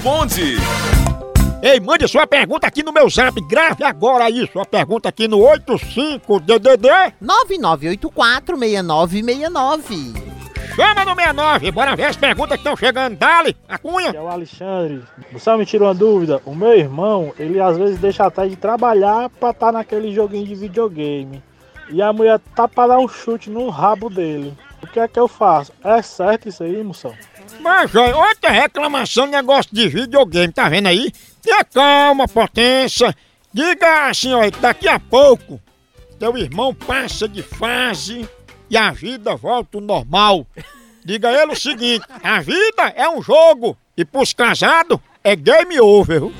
Responde. Ei, mande sua pergunta aqui no meu zap. Grave agora aí sua pergunta aqui no 85DDD. 99846969. Chama no 69. Bora ver as perguntas que estão chegando. Dali, a cunha. É o Alexandre. Você me tirou uma dúvida? O meu irmão, ele às vezes deixa até de trabalhar pra estar naquele joguinho de videogame. E a mulher tá pra dar um chute no rabo dele. O que é que eu faço? É certo isso aí, moção? Mas, olha, outra reclamação negócio de videogame, tá vendo aí? Tenha calma, potência. Diga assim, ó, daqui a pouco, teu irmão passa de fase e a vida volta ao normal. Diga a ele o seguinte, a vida é um jogo e pros casados é game over. viu?